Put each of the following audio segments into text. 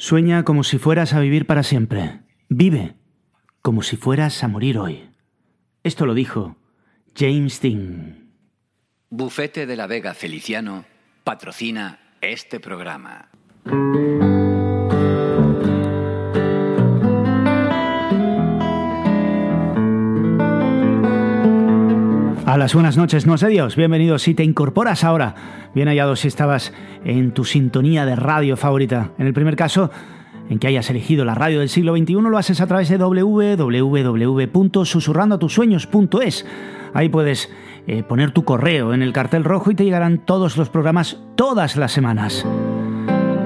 Sueña como si fueras a vivir para siempre. Vive como si fueras a morir hoy. Esto lo dijo James Dean. Bufete de la Vega Feliciano patrocina este programa. Las buenas noches, no sé Dios, bienvenido si te incorporas ahora. Bien hallado si estabas en tu sintonía de radio favorita. En el primer caso, en que hayas elegido la radio del siglo XXI, lo haces a través de www.susurrandotusueños.es. Ahí puedes eh, poner tu correo en el cartel rojo y te llegarán todos los programas todas las semanas.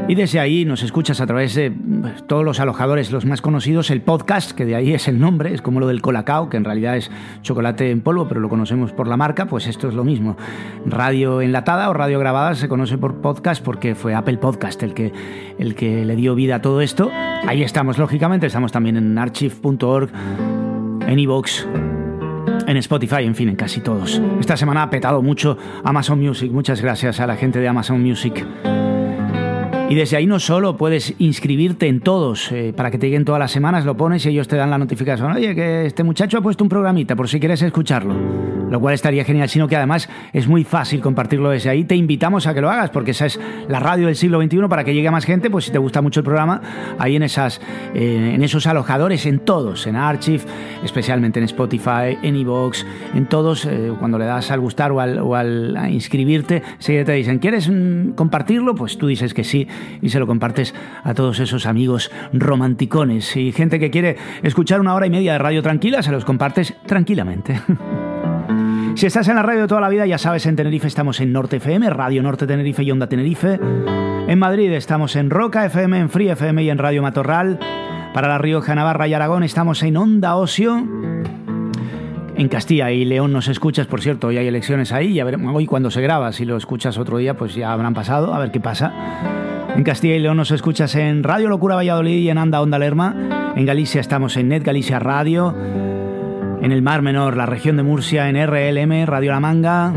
Y desde ahí nos escuchas a través de pues, todos los alojadores, los más conocidos, el podcast, que de ahí es el nombre, es como lo del Colacao, que en realidad es chocolate en polvo, pero lo conocemos por la marca, pues esto es lo mismo. Radio enlatada o radio grabada se conoce por podcast porque fue Apple Podcast el que, el que le dio vida a todo esto. Ahí estamos, lógicamente, estamos también en archive.org, en iVoox, en Spotify, en fin, en casi todos. Esta semana ha petado mucho Amazon Music. Muchas gracias a la gente de Amazon Music. Y desde ahí no solo puedes inscribirte en todos, eh, para que te lleguen todas las semanas, lo pones y ellos te dan la notificación. Oye, que este muchacho ha puesto un programita por si quieres escucharlo. Lo cual estaría genial, sino que además es muy fácil compartirlo desde ahí. Te invitamos a que lo hagas, porque esa es la radio del siglo XXI para que llegue a más gente. Pues si te gusta mucho el programa, ahí en, esas, eh, en esos alojadores, en todos, en Archive, especialmente en Spotify, en Evox, en todos, eh, cuando le das al gustar o al, inscribirte, te dicen, ¿quieres mm, compartirlo? Pues tú dices que sí y se lo compartes a todos esos amigos romanticones y gente que quiere escuchar una hora y media de radio tranquila, se los compartes tranquilamente. Si estás en la radio de toda la vida, ya sabes, en Tenerife estamos en Norte FM, Radio Norte Tenerife y Onda Tenerife. En Madrid estamos en Roca FM, en Free FM y en Radio Matorral. Para La Rioja, Navarra y Aragón estamos en Onda Ocio. En Castilla y León nos escuchas, por cierto, hoy hay elecciones ahí, ya veremos hoy cuando se graba, si lo escuchas otro día, pues ya habrán pasado, a ver qué pasa. En Castilla y León nos escuchas en Radio Locura Valladolid y en Anda Onda Lerma. En Galicia estamos en Net Galicia Radio. En el Mar Menor, la región de Murcia, en RLM, Radio La Manga.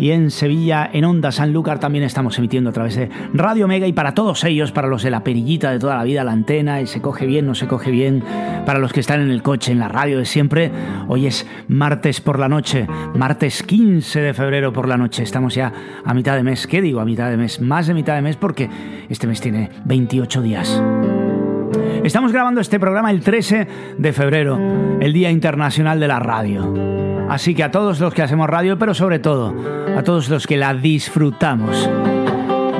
Y en Sevilla, en Onda Sanlúcar, también estamos emitiendo a través de Radio Mega. Y para todos ellos, para los de la perillita de toda la vida, la antena, y se coge bien, no se coge bien. Para los que están en el coche, en la radio de siempre, hoy es martes por la noche, martes 15 de febrero por la noche. Estamos ya a mitad de mes. ¿Qué digo a mitad de mes? Más de mitad de mes porque este mes tiene 28 días. Estamos grabando este programa el 13 de febrero, el Día Internacional de la Radio. Así que a todos los que hacemos radio, pero sobre todo a todos los que la disfrutamos,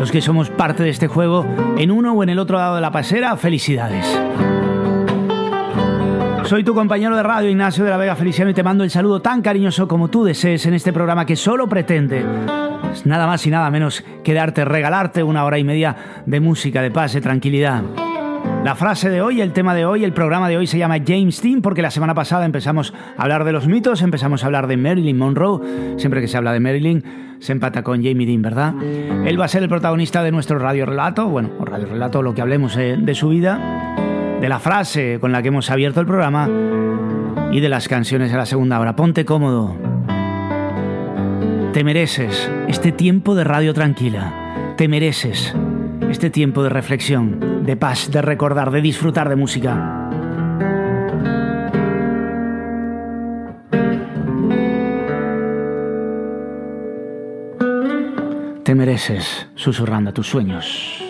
los que somos parte de este juego en uno o en el otro lado de la pasera, felicidades. Soy tu compañero de radio Ignacio de la Vega Feliciano y te mando el saludo tan cariñoso como tú desees en este programa que solo pretende nada más y nada menos que darte, regalarte una hora y media de música, de paz, de tranquilidad. La frase de hoy, el tema de hoy, el programa de hoy se llama James Dean porque la semana pasada empezamos a hablar de los mitos, empezamos a hablar de Marilyn Monroe. Siempre que se habla de Marilyn se empata con Jamie Dean, ¿verdad? Él va a ser el protagonista de nuestro radio relato, bueno, o radio relato, lo que hablemos eh, de su vida, de la frase con la que hemos abierto el programa y de las canciones de la segunda hora. Ponte cómodo. Te mereces este tiempo de radio tranquila. Te mereces este tiempo de reflexión, de paz, de recordar, de disfrutar de música. Te mereces susurrando tus sueños.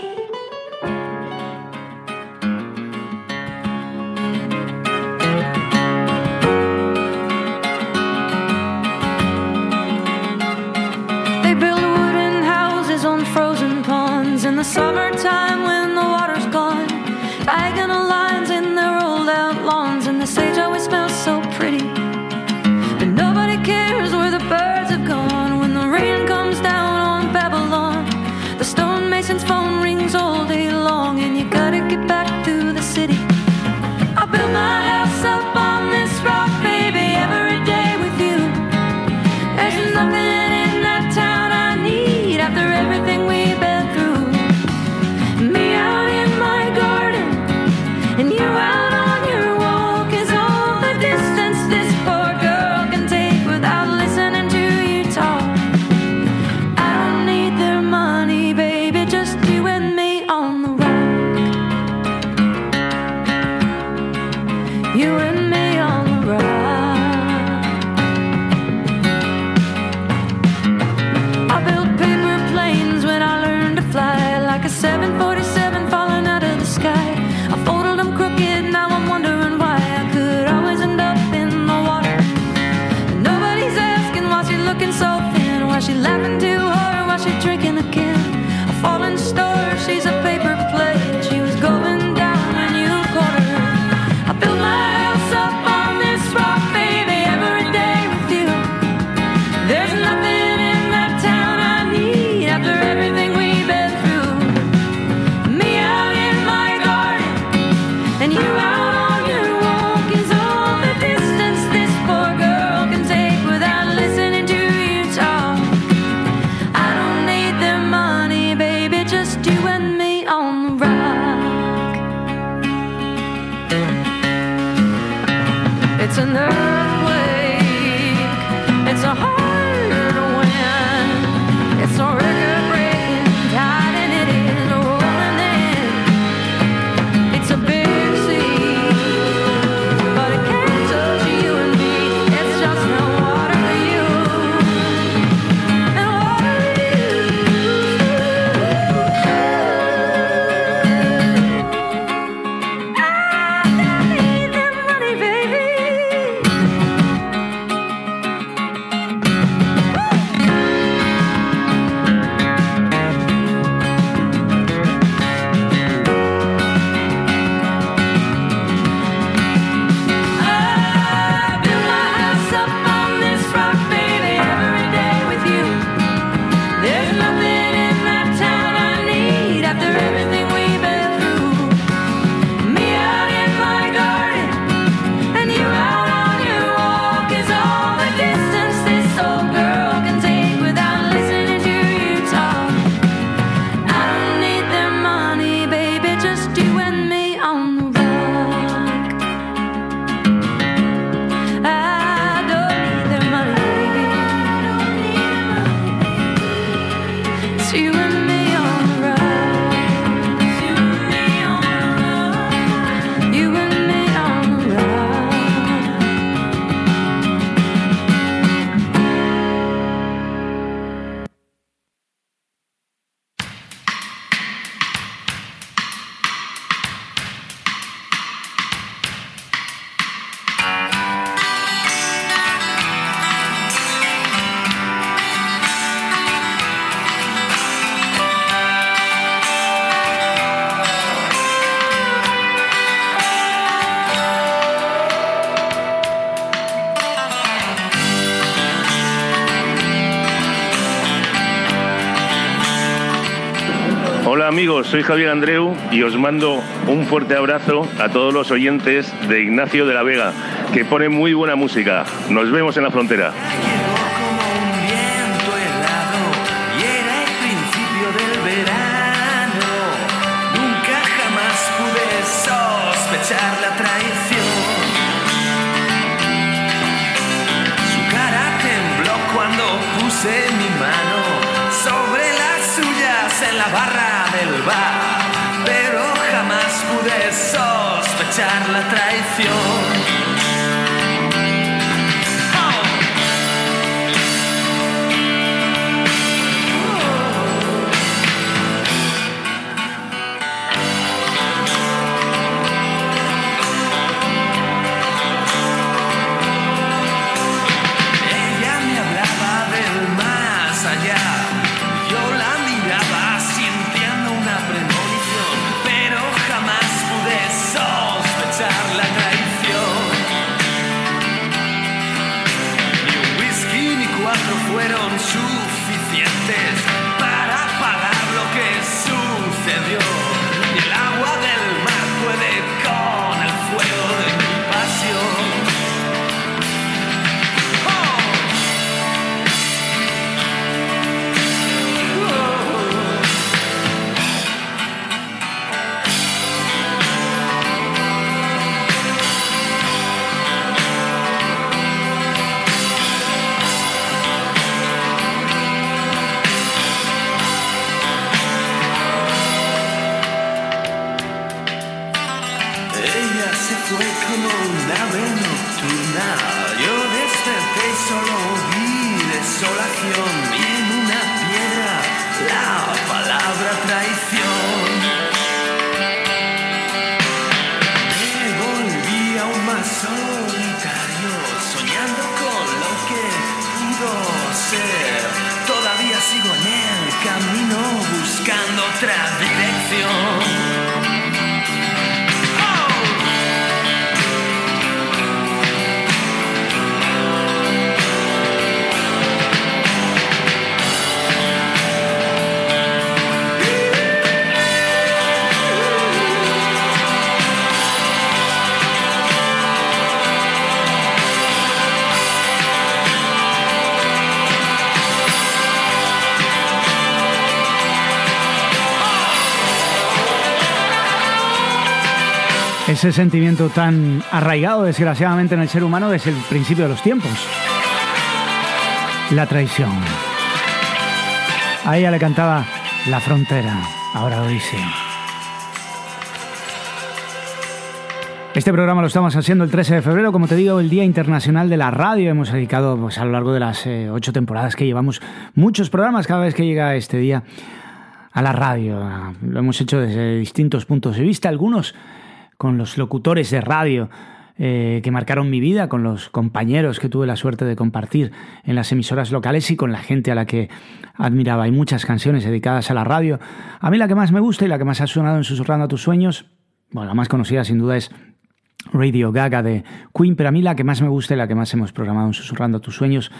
Soy Javier Andreu y os mando un fuerte abrazo a todos los oyentes de Ignacio de la Vega, que pone muy buena música. Nos vemos en la frontera. Ese sentimiento tan arraigado, desgraciadamente, en el ser humano desde el principio de los tiempos. La traición. A ella le cantaba La frontera, ahora lo dice. Este programa lo estamos haciendo el 13 de febrero, como te digo, el Día Internacional de la Radio. Hemos dedicado pues, a lo largo de las eh, ocho temporadas que llevamos muchos programas cada vez que llega este día a la radio. Lo hemos hecho desde distintos puntos de vista, algunos con los locutores de radio eh, que marcaron mi vida, con los compañeros que tuve la suerte de compartir en las emisoras locales y con la gente a la que admiraba. Hay muchas canciones dedicadas a la radio. A mí la que más me gusta y la que más ha sonado en Susurrando a tus sueños, bueno, la más conocida sin duda es Radio Gaga de Queen, pero a mí la que más me gusta y la que más hemos programado en Susurrando a tus sueños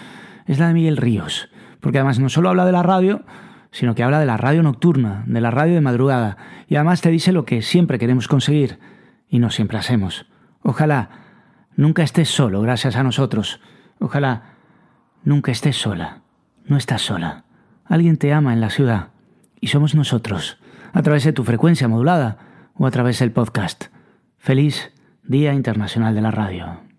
es la de Miguel Ríos, porque además no solo habla de la radio, sino que habla de la radio nocturna, de la radio de madrugada, y además te dice lo que siempre queremos conseguir, y no siempre hacemos. Ojalá nunca estés solo gracias a nosotros. Ojalá nunca estés sola. No estás sola. Alguien te ama en la ciudad y somos nosotros, a través de tu frecuencia modulada o a través del podcast. Feliz Día Internacional de la Radio.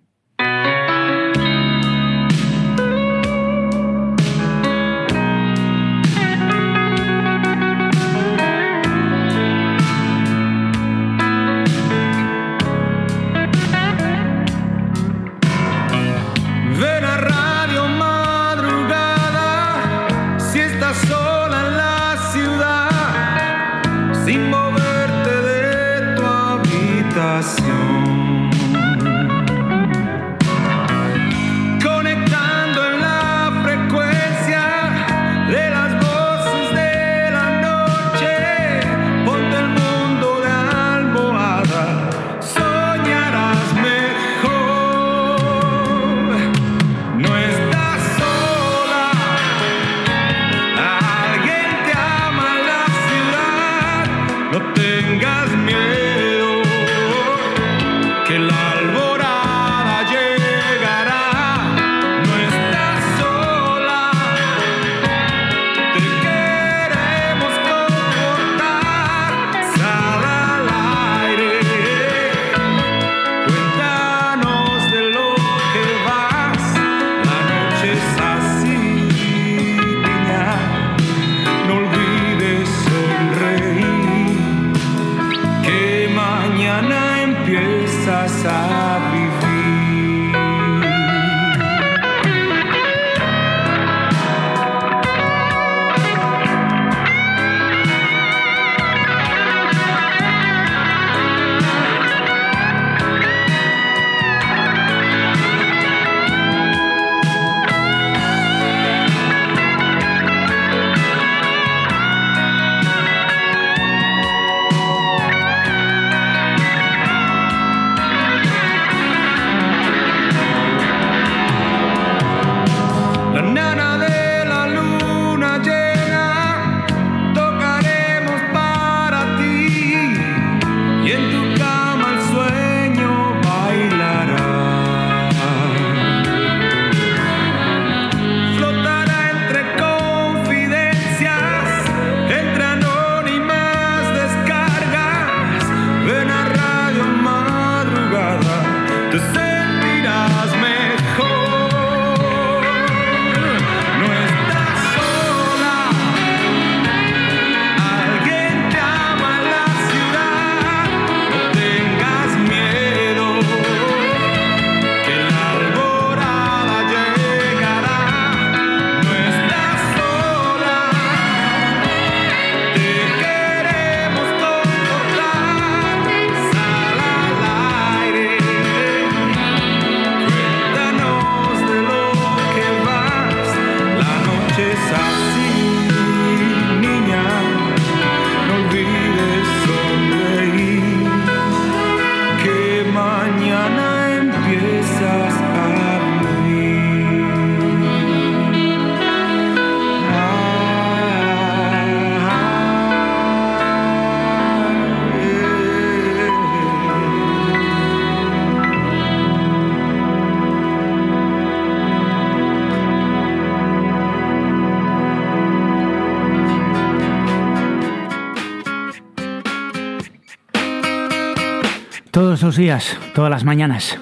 los días, todas las mañanas,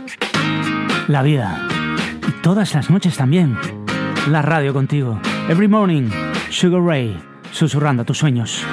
la vida y todas las noches también. La radio contigo. Every morning, Sugar Ray, susurrando tus sueños.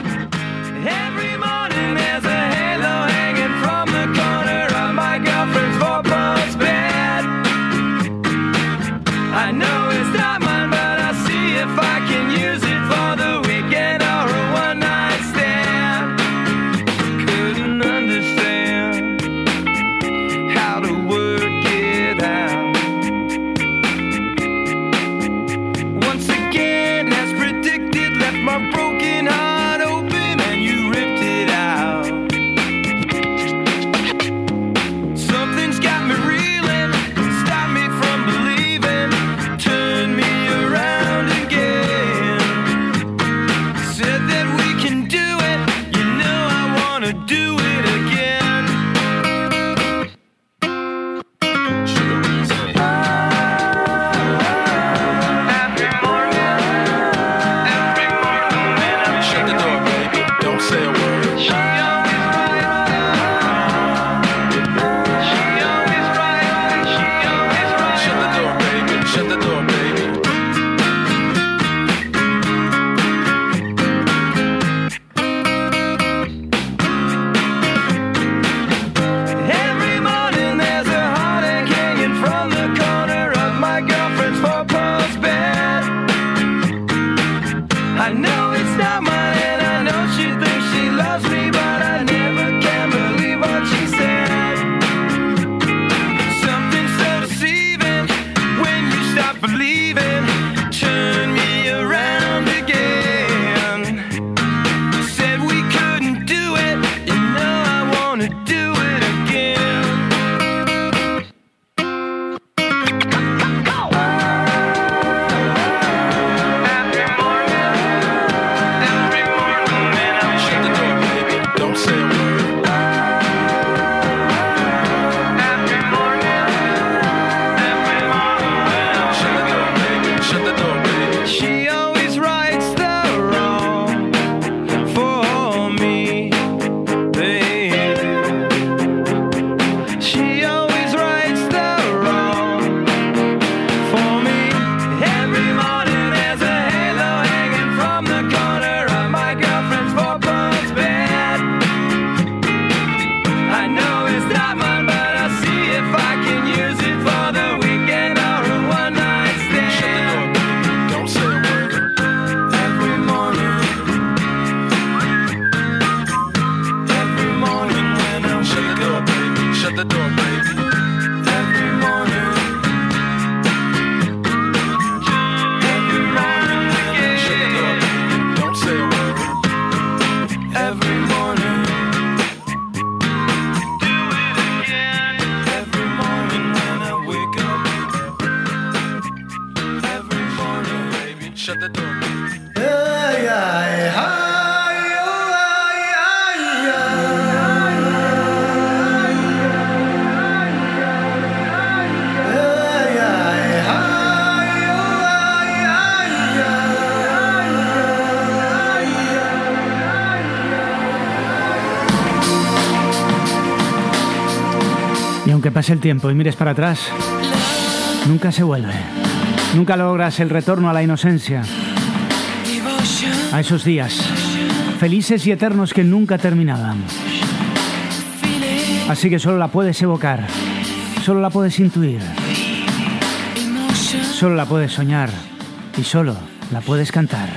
Aunque pase el tiempo y mires para atrás, nunca se vuelve. Nunca logras el retorno a la inocencia, a esos días felices y eternos que nunca terminaban. Así que solo la puedes evocar, solo la puedes intuir, solo la puedes soñar y solo la puedes cantar.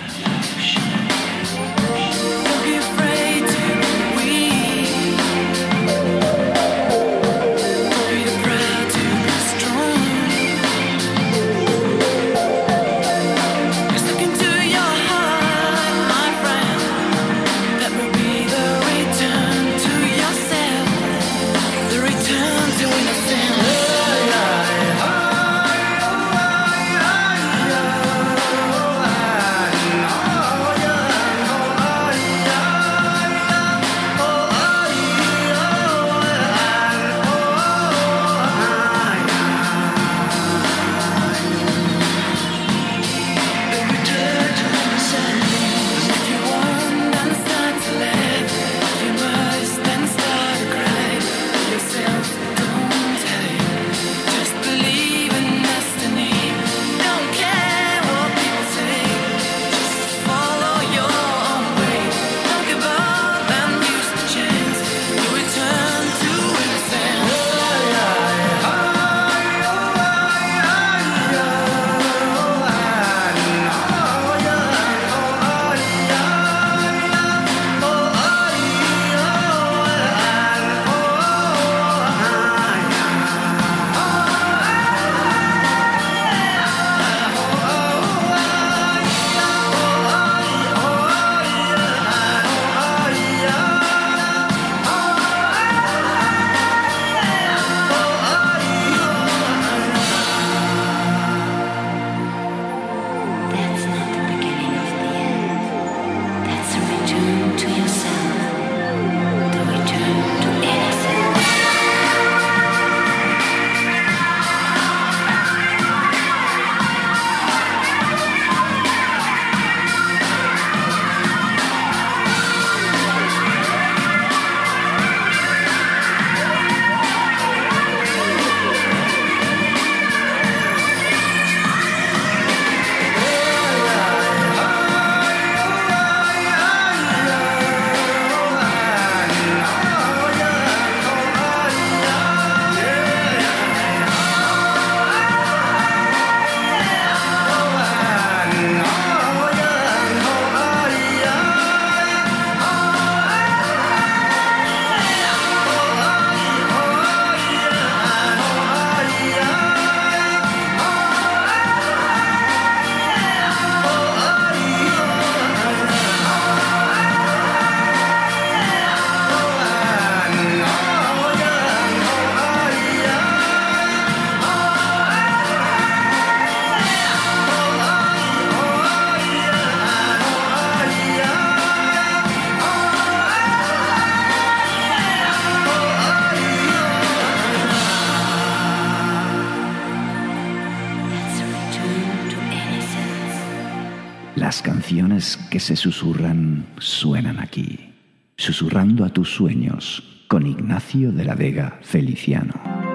Se susurran suenan aquí, susurrando a tus sueños con Ignacio de la Vega Feliciano.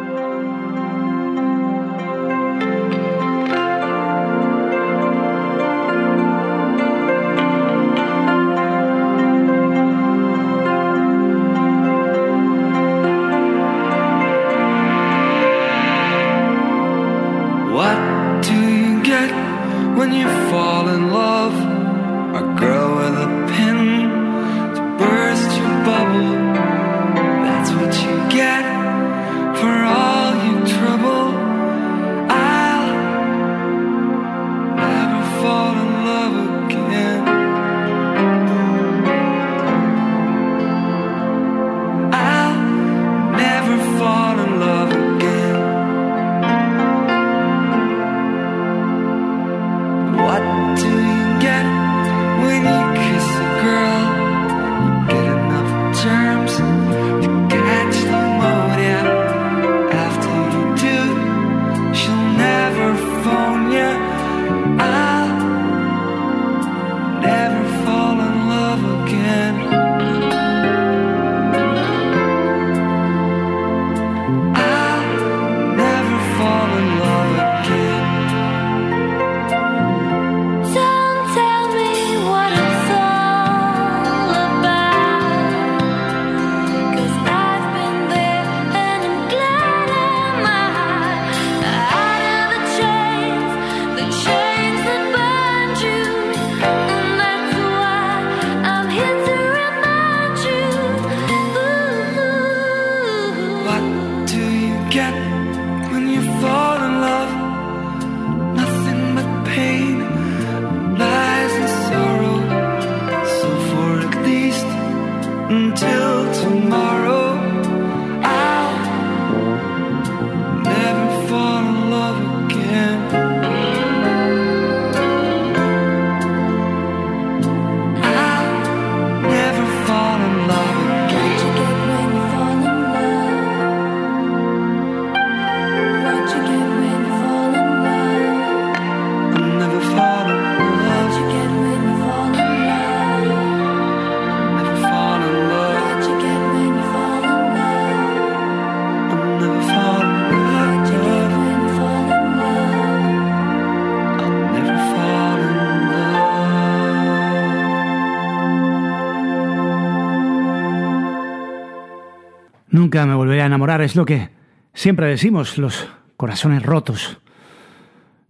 A enamorar, es lo que siempre decimos, los corazones rotos.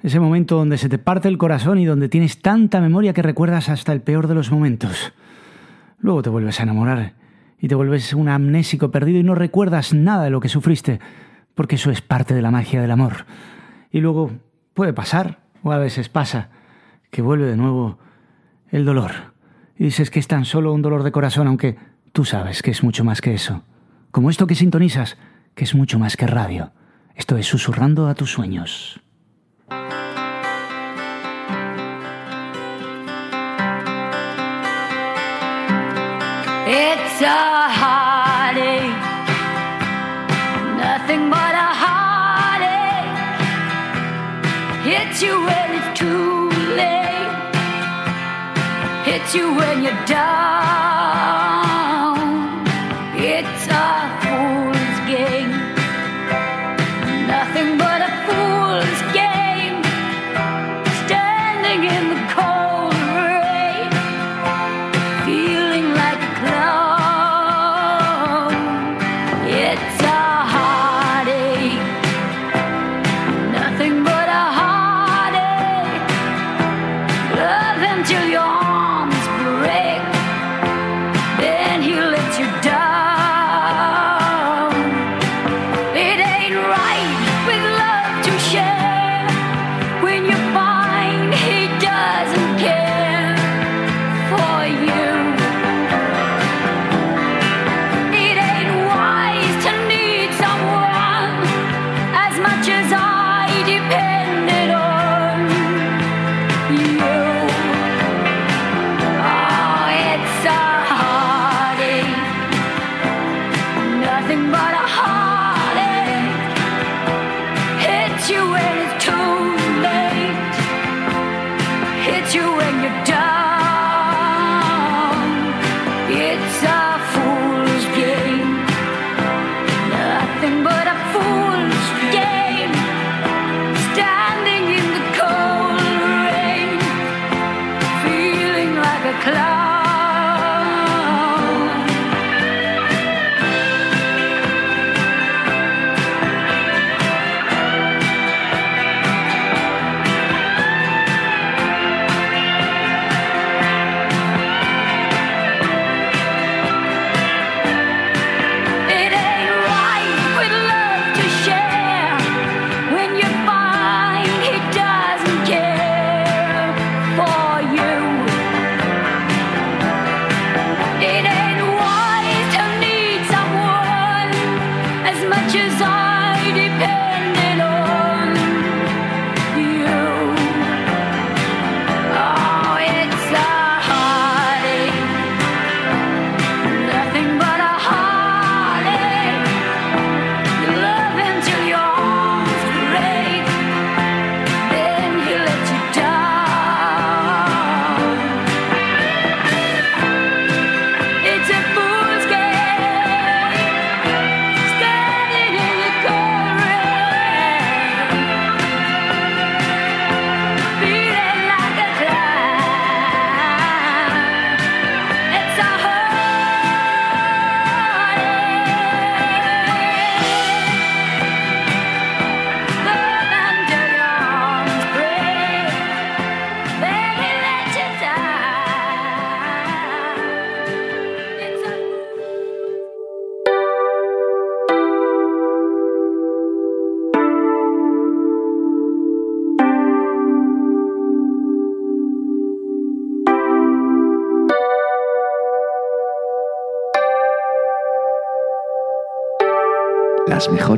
Ese momento donde se te parte el corazón y donde tienes tanta memoria que recuerdas hasta el peor de los momentos. Luego te vuelves a enamorar y te vuelves un amnésico perdido y no recuerdas nada de lo que sufriste, porque eso es parte de la magia del amor. Y luego puede pasar, o a veces pasa, que vuelve de nuevo el dolor. Y dices que es tan solo un dolor de corazón, aunque tú sabes que es mucho más que eso. Como esto que sintonizas, que es mucho más que radio. Esto es susurrando a tus sueños. It's a heartache, nothing but a heartache. Hits you when it's too late, hits you when you're down. nothing but a heart.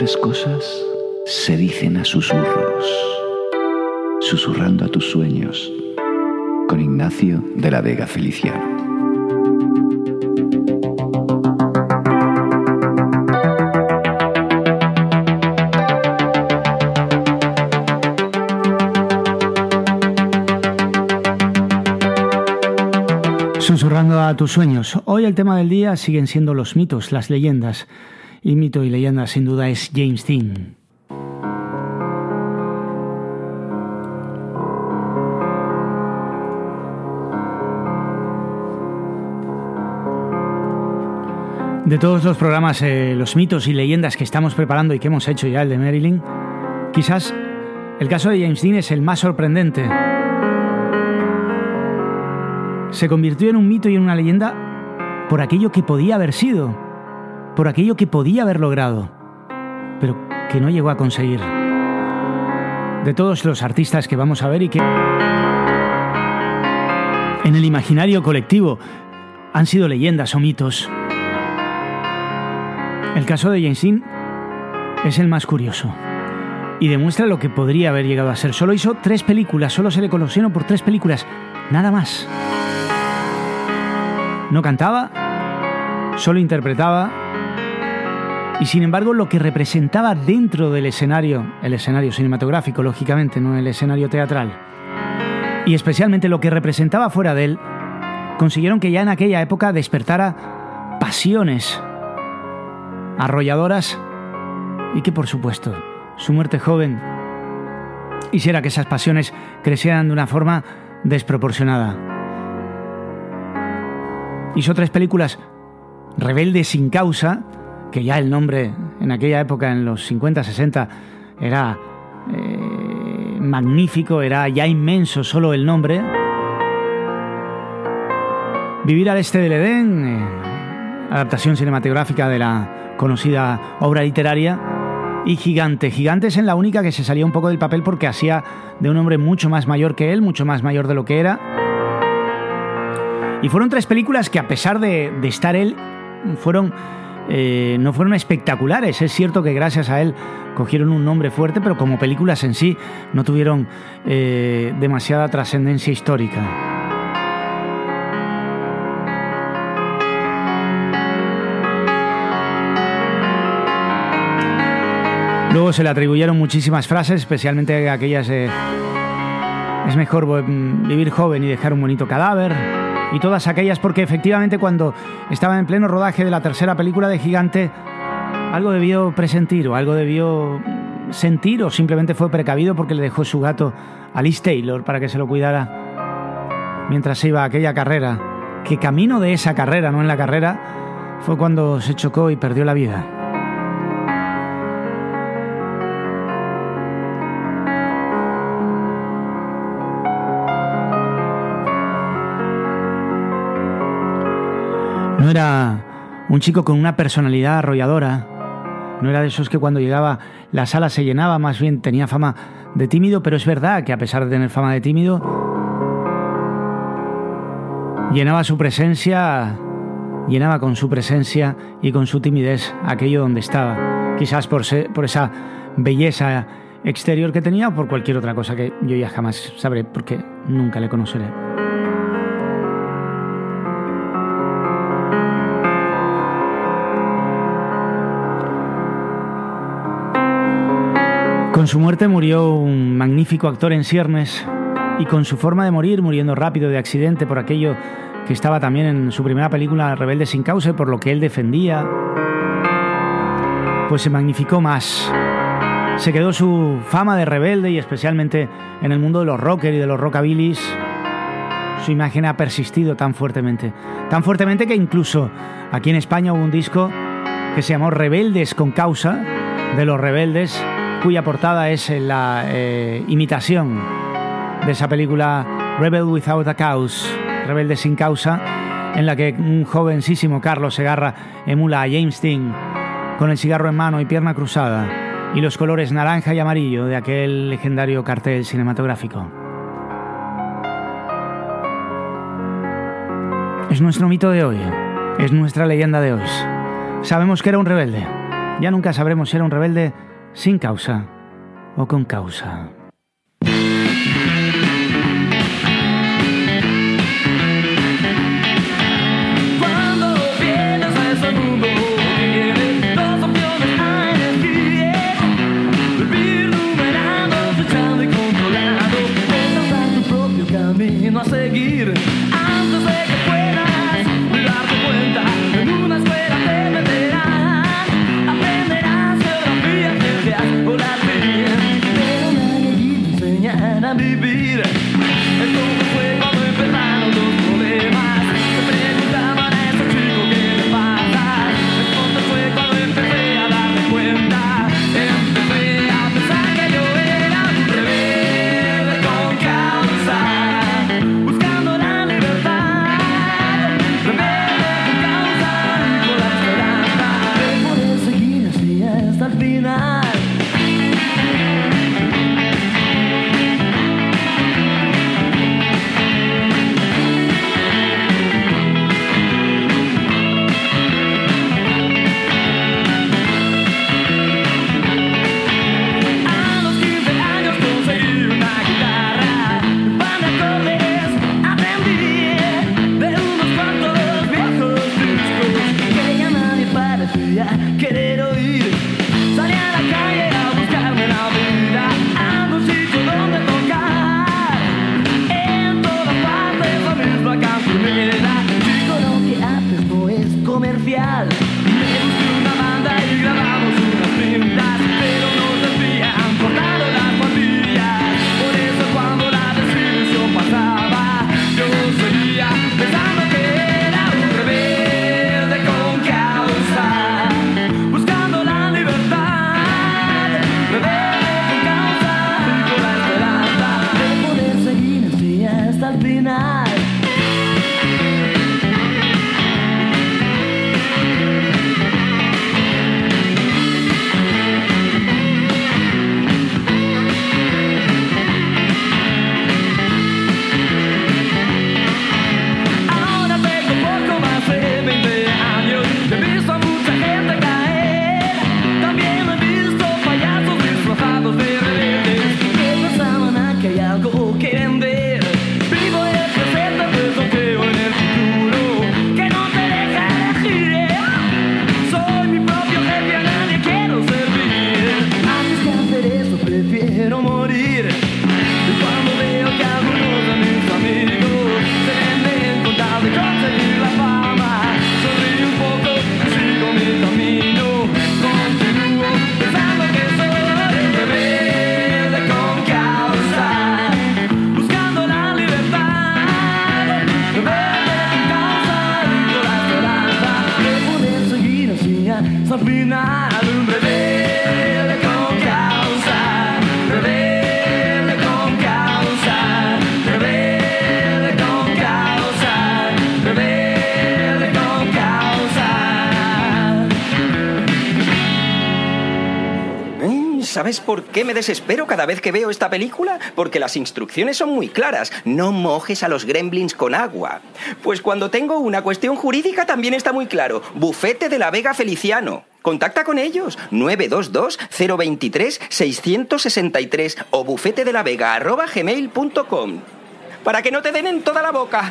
Mejores cosas se dicen a susurros, susurrando a tus sueños, con Ignacio de la Vega Feliciano. Susurrando a tus sueños. Hoy el tema del día siguen siendo los mitos, las leyendas. Y mito y leyenda sin duda es James Dean. De todos los programas, eh, los mitos y leyendas que estamos preparando y que hemos hecho ya, el de Marilyn, quizás el caso de James Dean es el más sorprendente. Se convirtió en un mito y en una leyenda por aquello que podía haber sido, por aquello que podía haber logrado, pero que no llegó a conseguir. De todos los artistas que vamos a ver y que en el imaginario colectivo han sido leyendas o mitos. El caso de Dean es el más curioso y demuestra lo que podría haber llegado a ser. Solo hizo tres películas, solo se le conoció por tres películas, nada más. No cantaba, solo interpretaba y sin embargo lo que representaba dentro del escenario, el escenario cinematográfico lógicamente, no el escenario teatral, y especialmente lo que representaba fuera de él, consiguieron que ya en aquella época despertara pasiones arrolladoras y que por supuesto su muerte joven hiciera que esas pasiones crecieran de una forma desproporcionada. Hizo tres películas Rebelde sin causa, que ya el nombre en aquella época, en los 50, 60, era eh, magnífico, era ya inmenso solo el nombre. Vivir al este del Edén, eh, adaptación cinematográfica de la conocida obra literaria, y Gigante. Gigante es en la única que se salía un poco del papel porque hacía de un hombre mucho más mayor que él, mucho más mayor de lo que era. Y fueron tres películas que a pesar de, de estar él, fueron, eh, no fueron espectaculares. Es cierto que gracias a él cogieron un nombre fuerte, pero como películas en sí no tuvieron eh, demasiada trascendencia histórica. Luego se le atribuyeron muchísimas frases, especialmente aquellas eh, es mejor mm, vivir joven y dejar un bonito cadáver. Y todas aquellas porque efectivamente cuando estaba en pleno rodaje de la tercera película de Gigante, algo debió presentir o algo debió sentir o simplemente fue precavido porque le dejó su gato a Liz Taylor para que se lo cuidara mientras iba a aquella carrera. Que camino de esa carrera, no en la carrera, fue cuando se chocó y perdió la vida. No era un chico con una personalidad arrolladora. No era de esos que cuando llegaba la sala se llenaba, más bien tenía fama de tímido, pero es verdad que a pesar de tener fama de tímido, llenaba su presencia, llenaba con su presencia y con su timidez aquello donde estaba. Quizás por, por esa belleza exterior que tenía o por cualquier otra cosa que yo ya jamás sabré porque nunca le conoceré. Con su muerte murió un magnífico actor en ciernes y con su forma de morir, muriendo rápido de accidente por aquello que estaba también en su primera película Rebelde sin causa por lo que él defendía, pues se magnificó más. Se quedó su fama de rebelde y especialmente en el mundo de los rockers y de los rockabilis, su imagen ha persistido tan fuertemente. Tan fuertemente que incluso aquí en España hubo un disco que se llamó Rebeldes con causa, de los rebeldes, cuya portada es la eh, imitación de esa película Rebel Without a Cause, Rebelde sin causa, en la que un jovencísimo Carlos Segarra emula a James Dean con el cigarro en mano y pierna cruzada y los colores naranja y amarillo de aquel legendario cartel cinematográfico. Es nuestro mito de hoy, es nuestra leyenda de hoy. Sabemos que era un rebelde, ya nunca sabremos si era un rebelde sin causa o con causa. ¿Sabes por qué me desespero cada vez que veo esta película? Porque las instrucciones son muy claras. No mojes a los gremlins con agua. Pues cuando tengo una cuestión jurídica también está muy claro. Bufete de la Vega Feliciano. Contacta con ellos 922-023-663 o bufete de la vega arroba gmail.com para que no te den en toda la boca.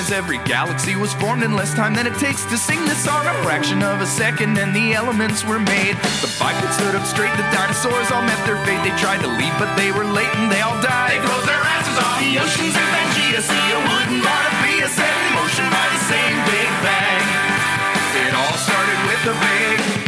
as every galaxy was formed in less time than it takes to sing this song. A fraction of a second and the elements were made. The bipeds stood up straight, the dinosaurs all met their fate. They tried to leave, but they were late and they all died. They closed their asses off the oceans and Pangea. See a wooden Barnaby set in motion by the same Big Bang. It all started with a Big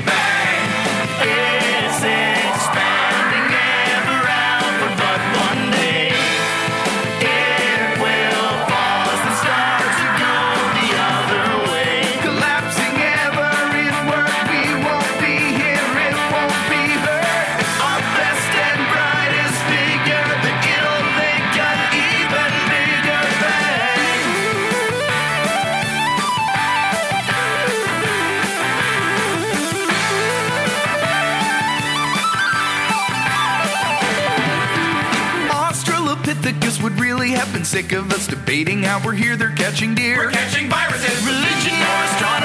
sick of us debating how we're here, they're catching deer. We're catching viruses, religion or astronomy.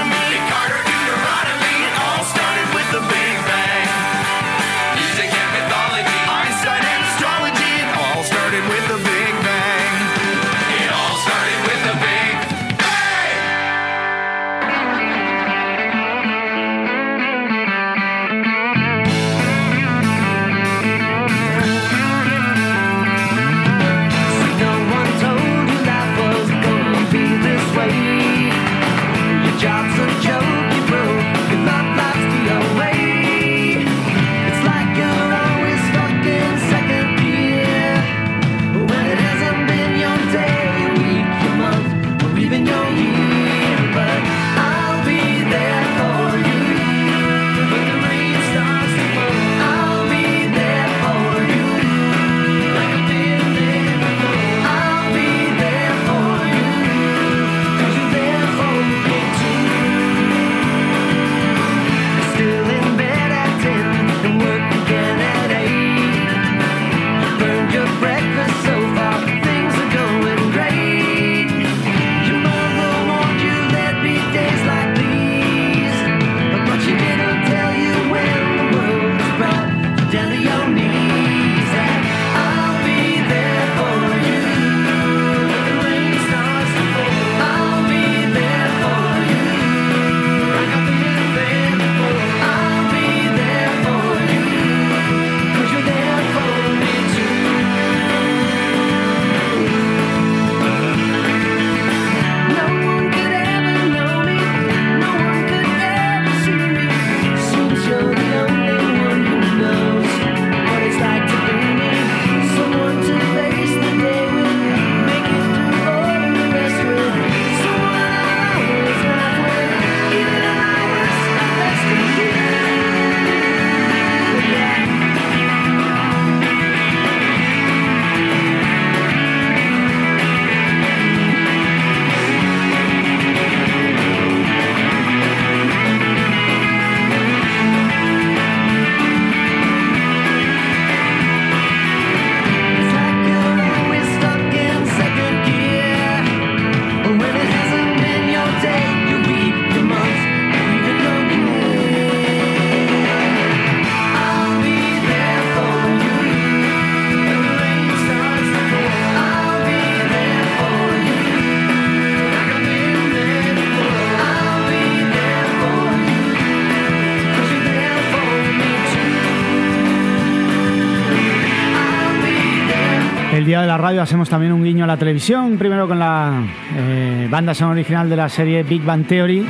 Hacemos también un guiño a la televisión, primero con la eh, banda sonora original de la serie Big Bang Theory,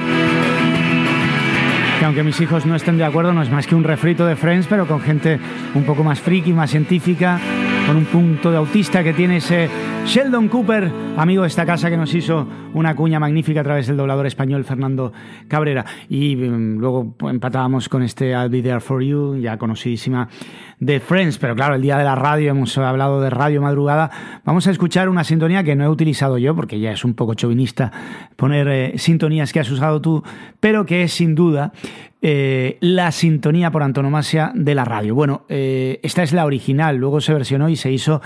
que aunque mis hijos no estén de acuerdo, no es más que un refrito de Friends, pero con gente un poco más friki, más científica, con un punto de autista que tiene ese Sheldon Cooper, amigo esta casa que nos hizo una cuña magnífica a través del doblador español Fernando Cabrera. Y mm, luego empatábamos con este I'll Be There For You, ya conocidísima de Friends, pero claro, el día de la radio, hemos hablado de radio madrugada, vamos a escuchar una sintonía que no he utilizado yo, porque ya es un poco chauvinista poner eh, sintonías que has usado tú, pero que es sin duda eh, la sintonía por antonomasia de la radio. Bueno, eh, esta es la original, luego se versionó y se hizo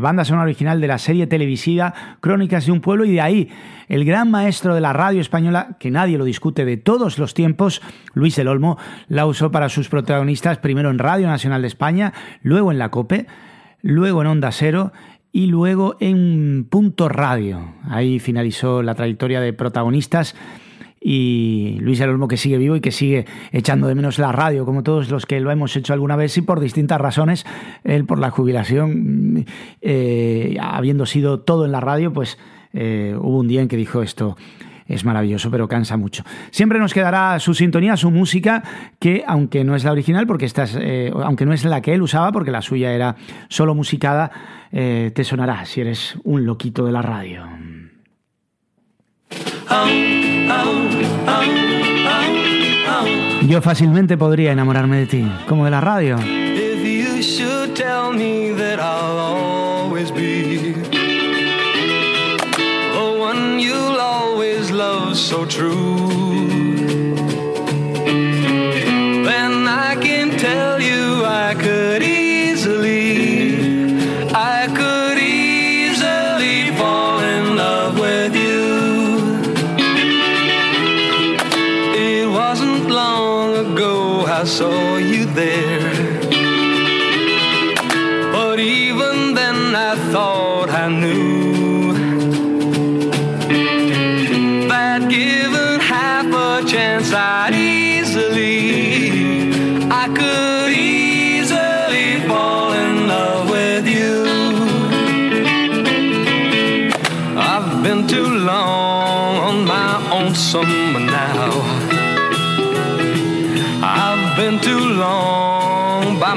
banda sonora original de la serie televisiva Crónicas de un pueblo y de ahí el gran maestro de la radio española, que nadie lo discute de todos los tiempos, Luis del Olmo, la usó para sus protagonistas primero en Radio Nacional de España, luego en la COPE, luego en Onda Cero y luego en Punto Radio. Ahí finalizó la trayectoria de protagonistas y Luis del Olmo que sigue vivo y que sigue echando de menos la radio, como todos los que lo hemos hecho alguna vez y por distintas razones, él por la jubilación, eh, habiendo sido todo en la radio, pues eh, hubo un día en que dijo esto. Es maravilloso, pero cansa mucho. Siempre nos quedará su sintonía, su música, que aunque no es la original, porque esta es, eh, aunque no es la que él usaba, porque la suya era solo musicada, te sonará si eres un loquito de la radio. Yo fácilmente podría enamorarme de ti, como de la radio.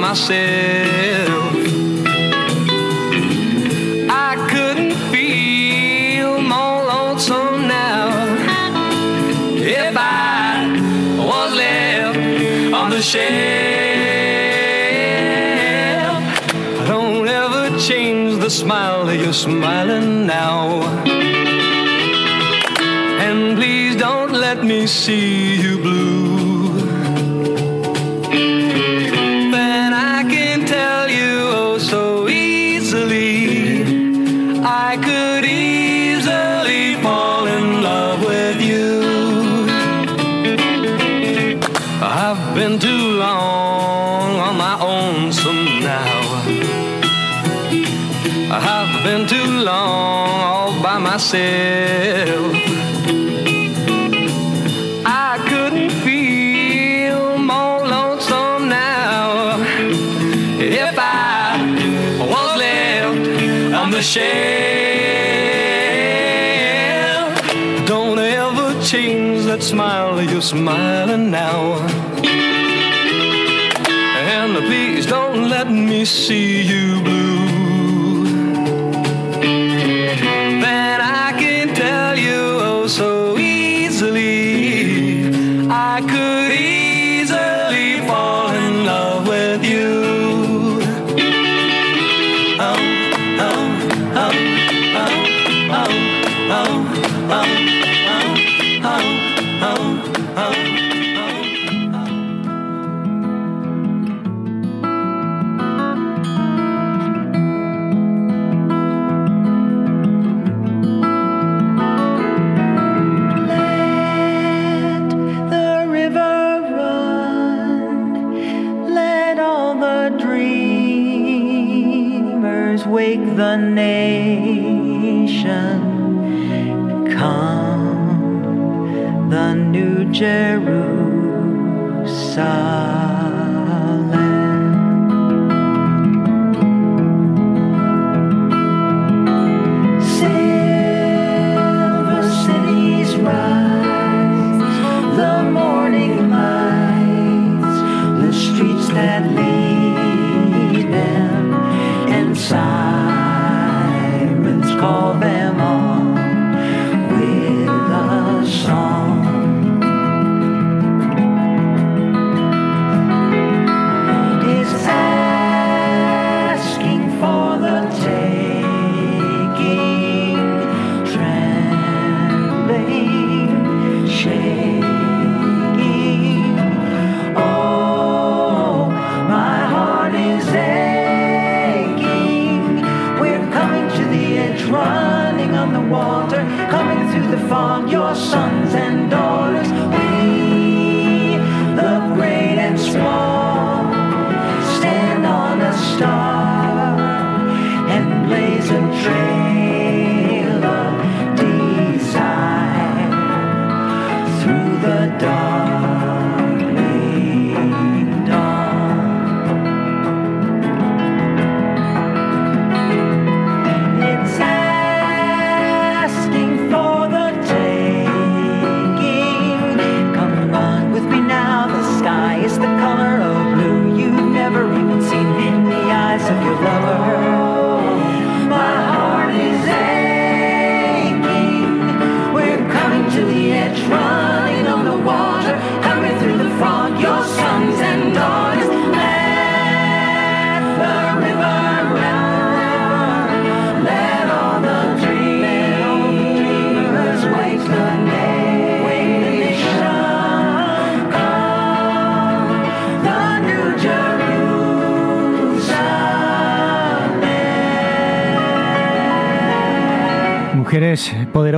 Myself. I couldn't feel more lonesome now if I was left on the shelf. Don't ever change the smile that you're smiling now. And please don't let me see you blue. I couldn't feel more lonesome now if I was left on the shelf. Don't ever change that smile you're smiling now. And please don't let me see Mama.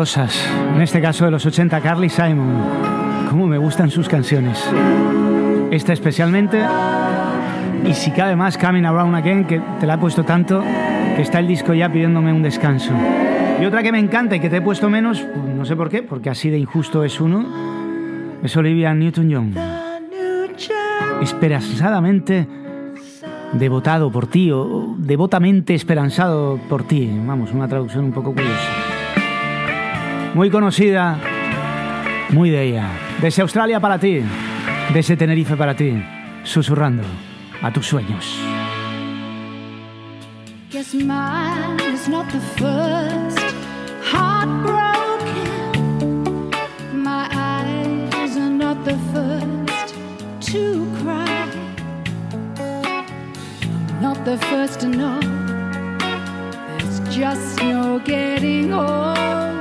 En este caso de los 80, Carly Simon. Cómo me gustan sus canciones. Esta especialmente, y si cabe más, Coming Around Again, que te la he puesto tanto que está el disco ya pidiéndome un descanso. Y otra que me encanta y que te he puesto menos, pues, no sé por qué, porque así de injusto es uno, es Olivia Newton-John. Esperanzadamente devotado por ti, o devotamente esperanzado por ti. Vamos, una traducción un poco curiosa. Muy conocida, muy de ella. Desde Australia para ti, desde Tenerife para ti, susurrando a tus sueños. Guess mine is not the first heartbroken. My eyes are not the first to cry. Not the first to know. There's just no getting over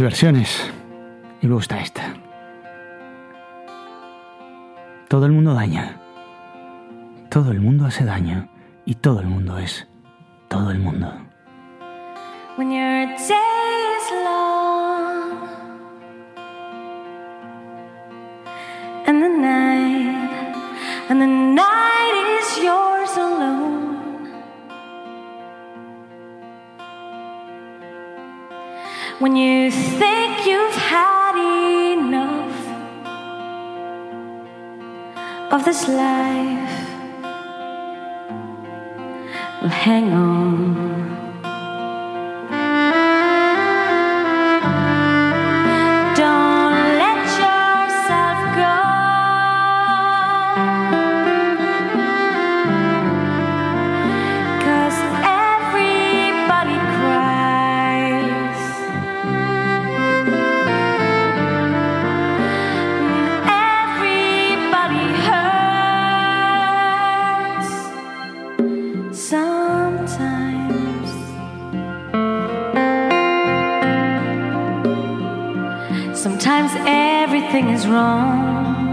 y versiones. Y me gusta esta. Todo el mundo daña. Todo el mundo hace daño. Y todo el mundo es todo el mundo. When your When you think you've had enough of this life, well, hang on. wrong.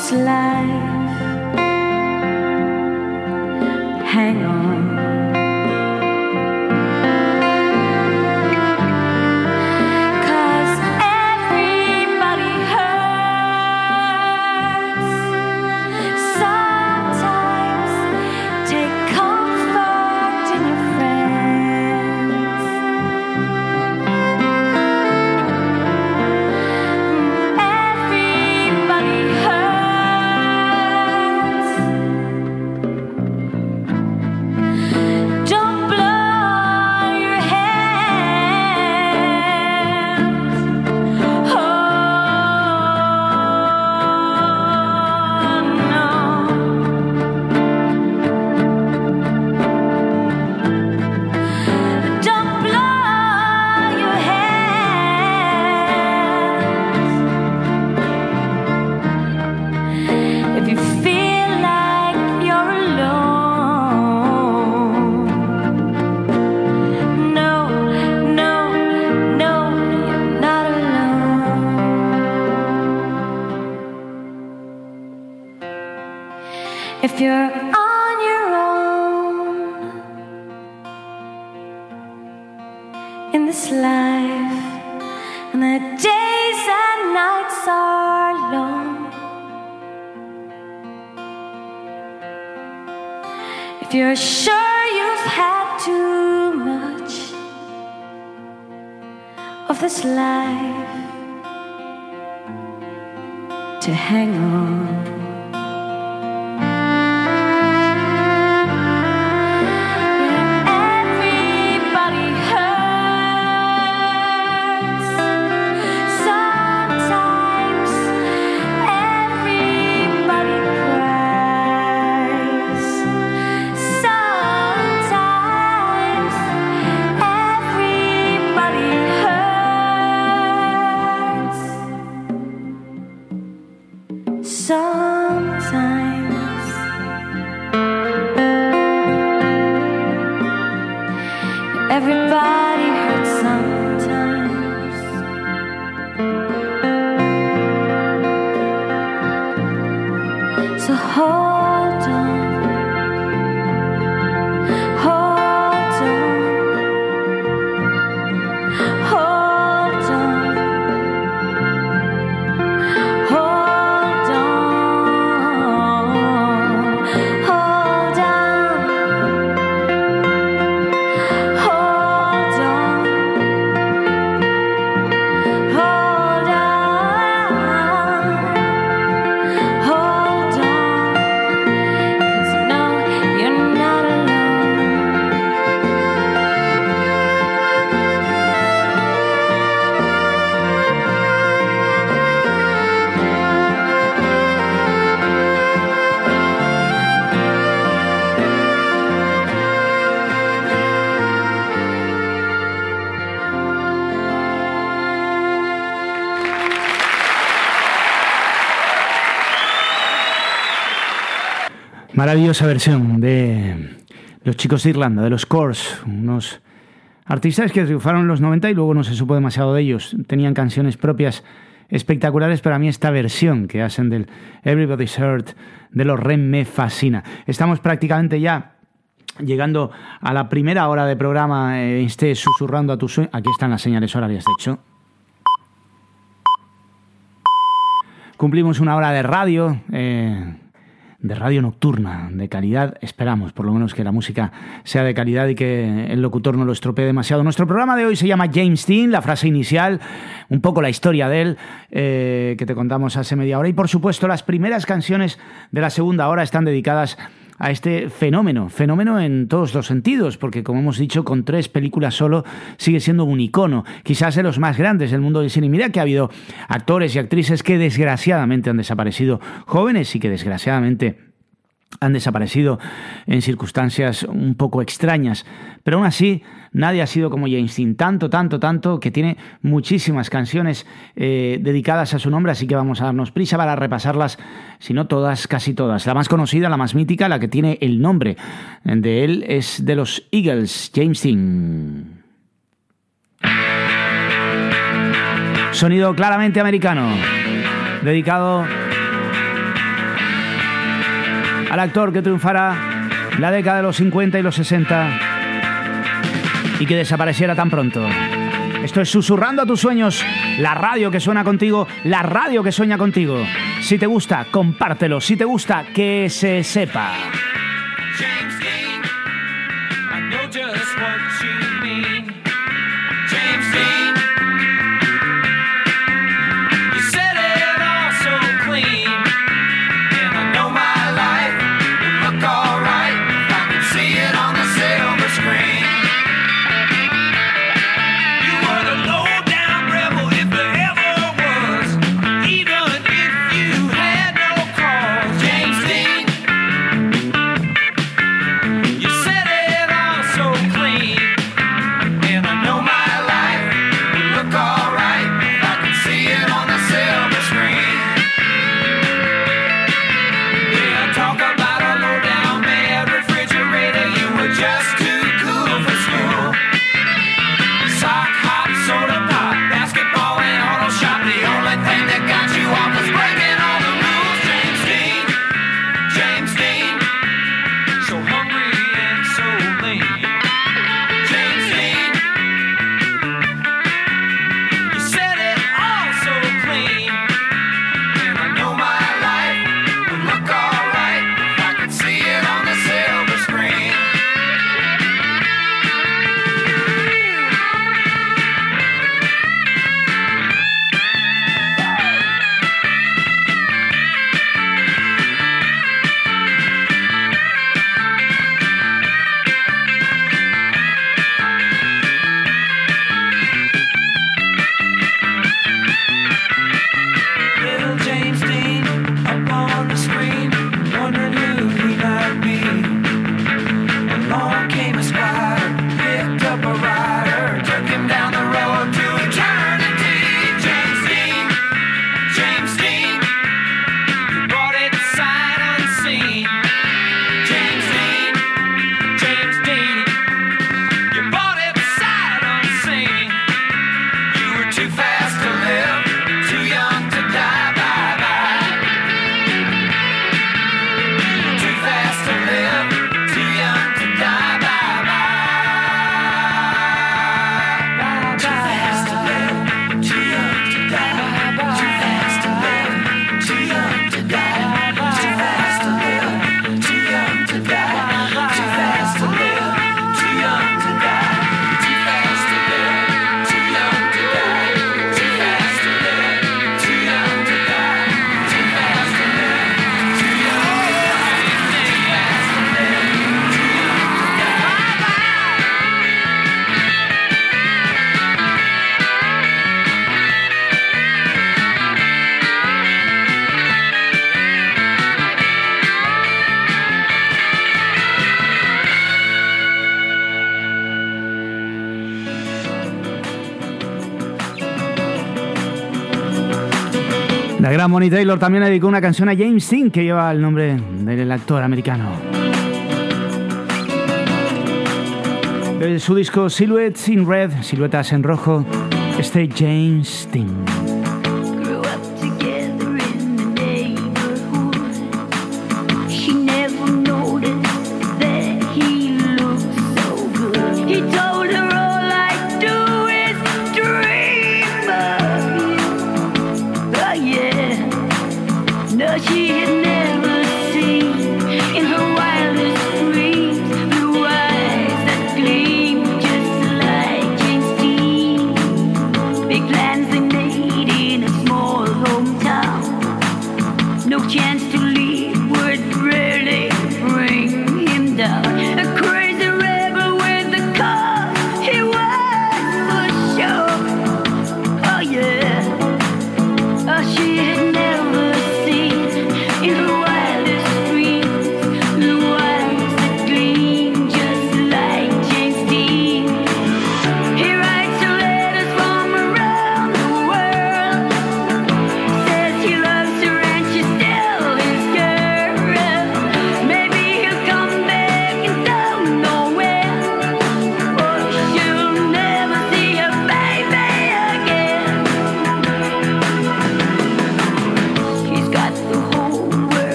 this life. Hang on. Maravillosa versión de los chicos de Irlanda, de los Coors, unos artistas que triunfaron en los 90 y luego no se supo demasiado de ellos. Tenían canciones propias espectaculares, pero a mí esta versión que hacen del Everybody's Heard de los Rem me fascina. Estamos prácticamente ya llegando a la primera hora de programa, eh, esté susurrando a tu sueño. Aquí están las señales horarias, de hecho. Cumplimos una hora de radio, eh, de radio nocturna, de calidad. Esperamos, por lo menos, que la música sea de calidad y que el locutor no lo estropee demasiado. Nuestro programa de hoy se llama James Dean, la frase inicial, un poco la historia de él, eh, que te contamos hace media hora. Y, por supuesto, las primeras canciones de la segunda hora están dedicadas este fenómeno, fenómeno en todos los sentidos, porque como hemos dicho, con tres películas solo sigue siendo un icono, quizás de los más grandes del mundo del cine. Mira que ha habido actores y actrices que desgraciadamente han desaparecido, jóvenes y que desgraciadamente han desaparecido en circunstancias un poco extrañas, pero aún así nadie ha sido como James Dean, tanto, tanto, tanto, que tiene muchísimas canciones eh, dedicadas a su nombre, así que vamos a darnos prisa para repasarlas, si no todas, casi todas. La más conocida, la más mítica, la que tiene el nombre de él es de los Eagles, James Dean. Sonido claramente americano, dedicado al actor que triunfara en la década de los 50 y los 60 y que desapareciera tan pronto. Esto es Susurrando a tus sueños, la radio que suena contigo, la radio que sueña contigo. Si te gusta, compártelo. Si te gusta, que se sepa. Bonnie Taylor también le dedicó una canción a James Dean que lleva el nombre del actor americano. De su disco Silhouettes in Red, Siluetas en Rojo, este James Dean.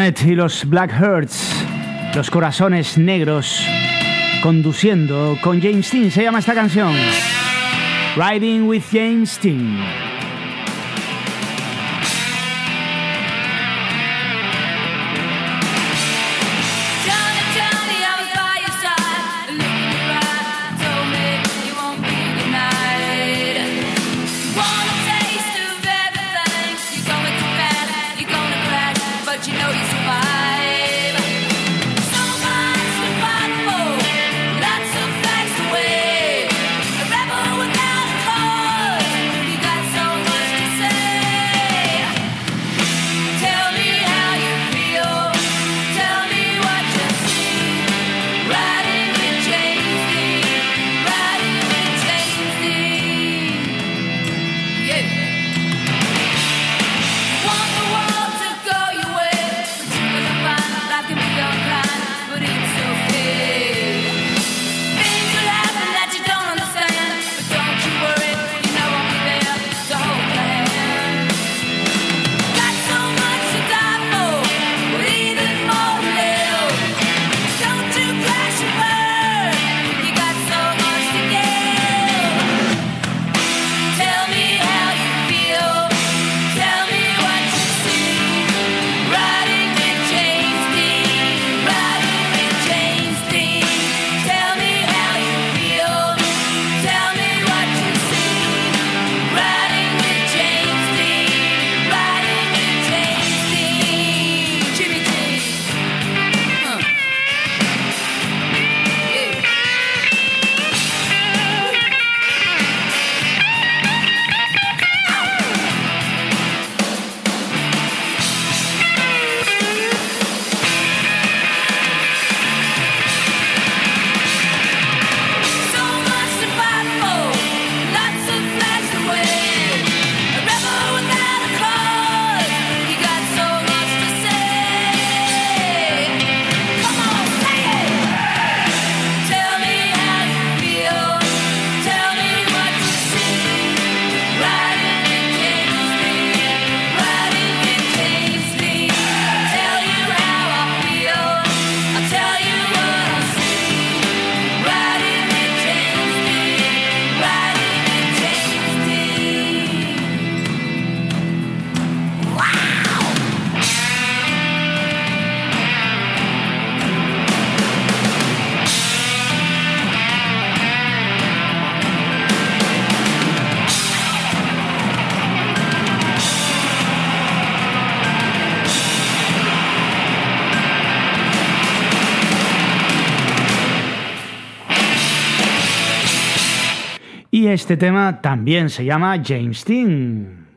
Y los Black Hearts, los corazones negros, conduciendo con James Dean. Se llama esta canción Riding with James Dean. Este tema también se llama James Dean.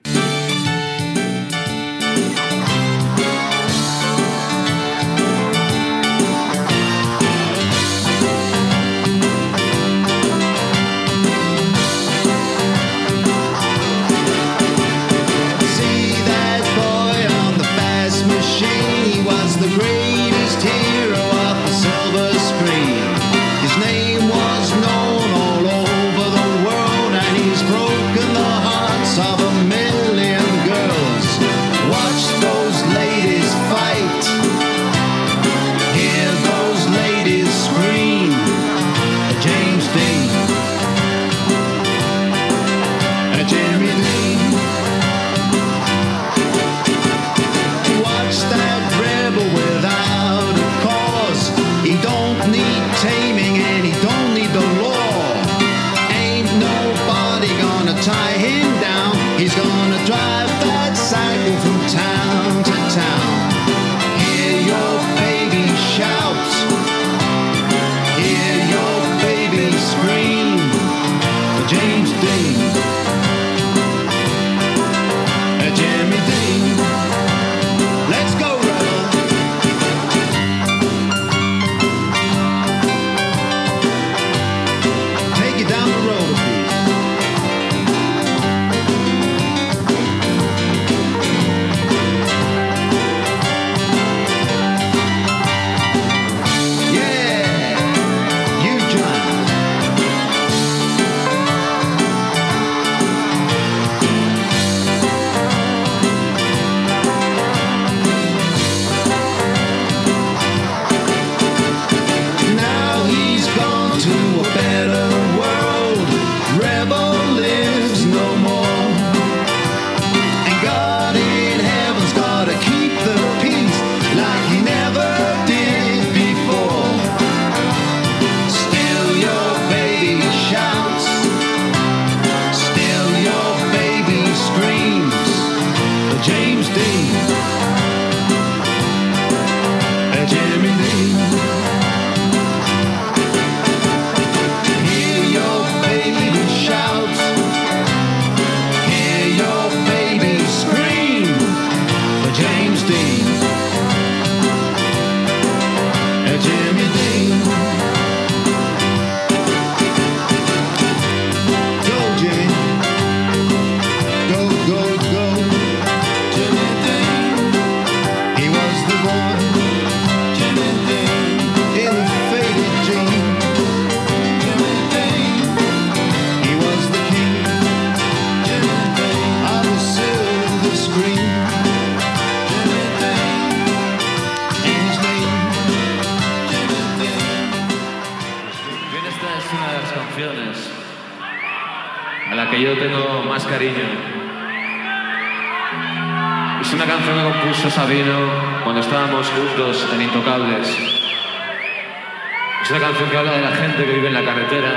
Que habla de la gente que vive en la carretera.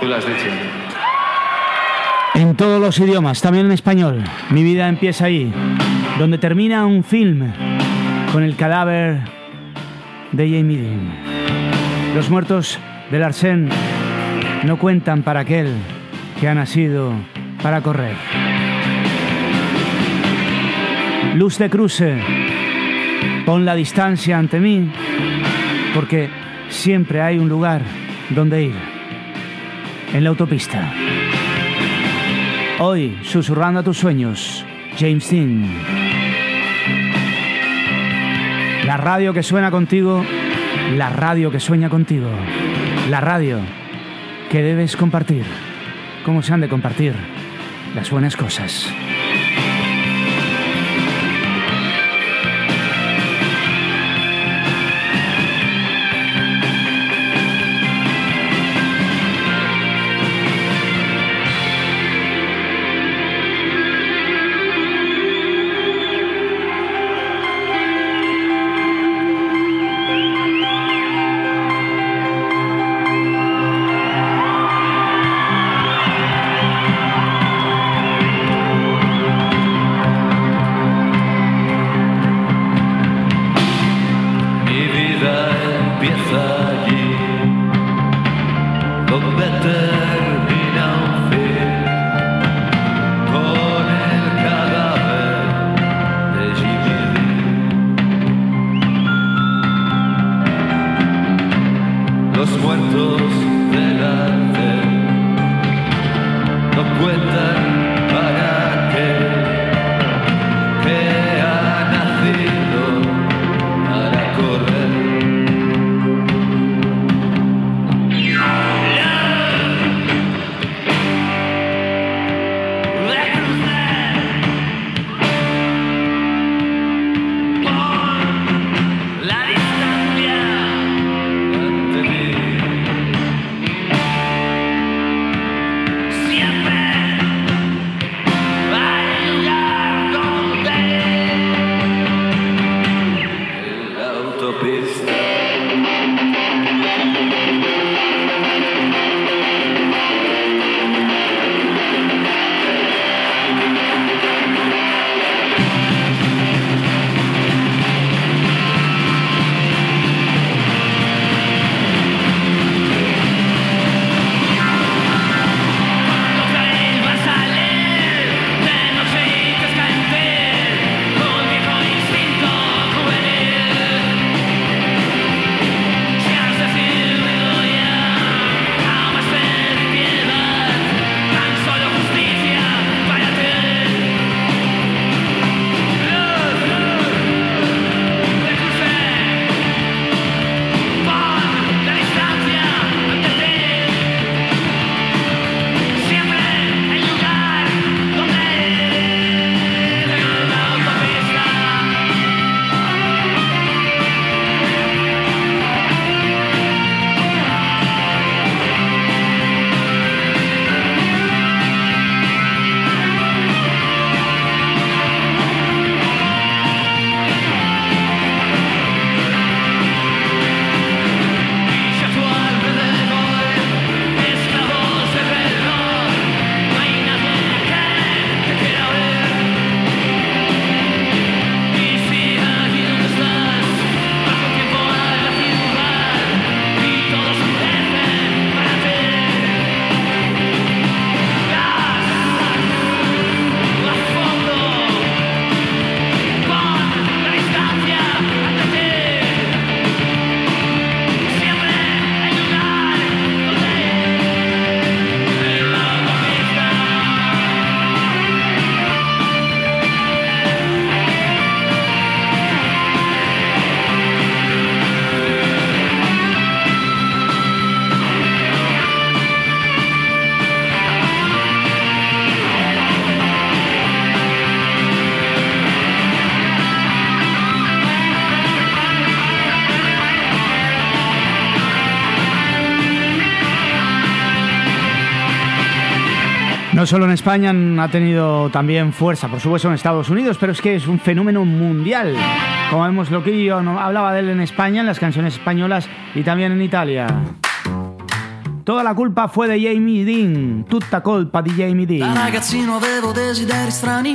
Tú lo has dicho. En todos los idiomas, también en español. Mi vida empieza ahí, donde termina un film con el cadáver de Jamie Dean. Los muertos del Arsén no cuentan para aquel que ha nacido para correr. Luz de cruce, pon la distancia ante mí, porque siempre hay un lugar donde ir, en la autopista. Hoy, susurrando a tus sueños, James Dean. La radio que suena contigo, la radio que sueña contigo, la radio que debes compartir. ¿Cómo se han de compartir las buenas cosas? Solo en España ha tenido también fuerza, por supuesto en Estados Unidos, pero es que es un fenómeno mundial. Como vemos, Loquillo hablaba de él en España, en las canciones españolas y también en Italia. Toda la culpa fue de Jamie Dean, tutta colpa di Jamie Da Dean. ragazzino avevo desideri strani,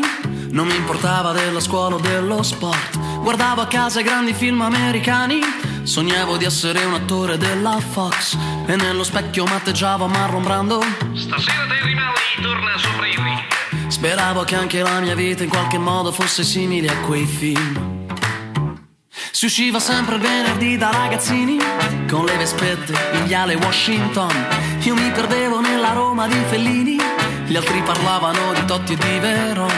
non mi importava della scuola o dello sport. Guardavo a casa grandi film americani, sognavo di essere un attore della Fox. E nello specchio matteggiavo Marlon Brando. Stasera dei rimelli torna sopra i righe. Speravo che anche la mia vita in qualche modo fosse simile a quei film. Si usciva sempre il venerdì da ragazzini con le vespette in viale Washington. Io mi perdevo nella Roma di Fellini, gli altri parlavano di Totti e di Veron.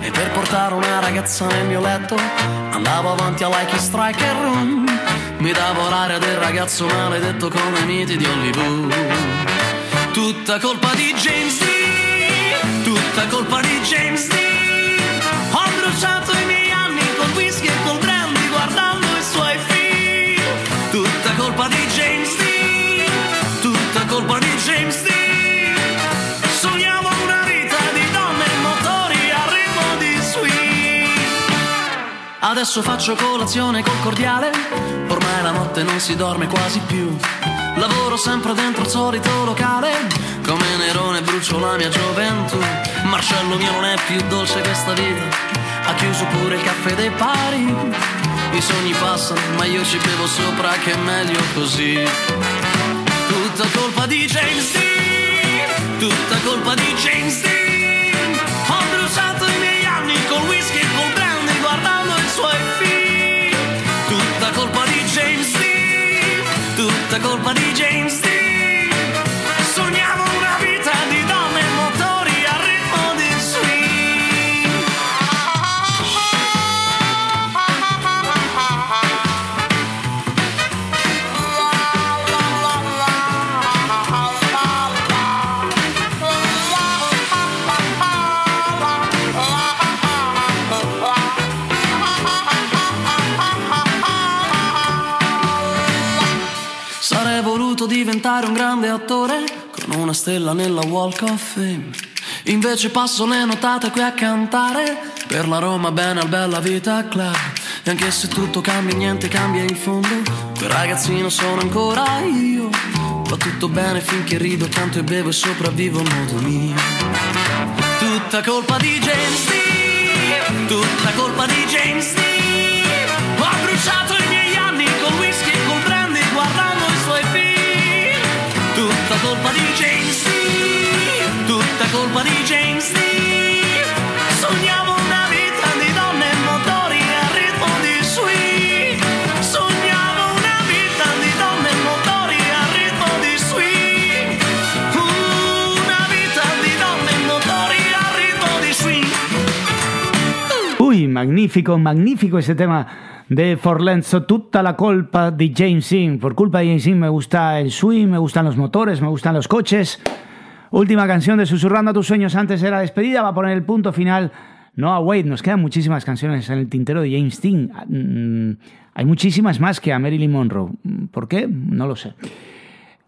E per portare una ragazza nel mio letto andavo avanti a Like Strike e Room. Mi davo l'aria del ragazzo maledetto come miti di Hollywood. Tutta colpa di James Dean, tutta colpa di James Dean. Ho bruciato i Adesso faccio colazione col cordiale, ormai la notte non si dorme quasi più. Lavoro sempre dentro il solito locale, come Nerone brucio la mia gioventù. Marcello mio non è più dolce questa vita, ha chiuso pure il caffè dei pari. I sogni passano, ma io ci bevo sopra che è meglio così. Tutta colpa di James Dean, tutta colpa di James Dean. Colpa di James diventare un grande attore con una stella nella Walk of Fame. Invece passo le notate qui a cantare per la Roma bene al Bella Vita Club. E anche se tutto cambia, niente cambia in fondo. Quel ragazzino sono ancora io. Va tutto bene finché rido, canto e bevo e sopravvivo a modo mio. Tutta colpa di James Dean, tutta colpa di James Dean. Magnífico, magnífico ese tema de Forlenzo, tutta la culpa de James Dean. Por culpa de James Dean me gusta el swing, me gustan los motores, me gustan los coches. Última canción de Susurrando a tus sueños antes de la despedida, va a poner el punto final. Noah Wade, nos quedan muchísimas canciones en el tintero de James Dean. Mm, Hay muchísimas más que a Marilyn Monroe. ¿Por qué? No lo sé.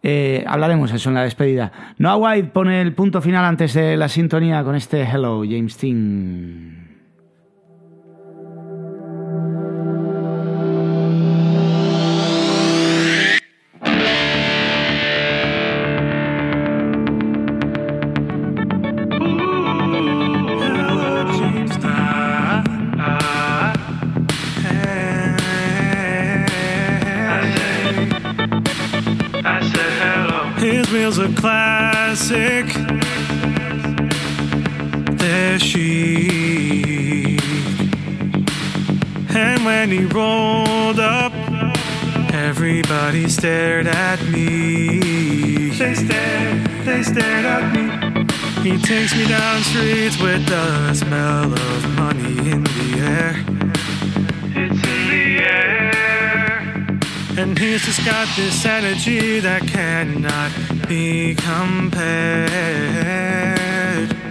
Eh, hablaremos eso en la despedida. Noah White pone el punto final antes de la sintonía con este Hello, James Dean. Everybody stared at me. They stared, they stared at me. He takes me down streets with the smell of money in the air. It's in the air. And he's just got this energy that cannot be compared.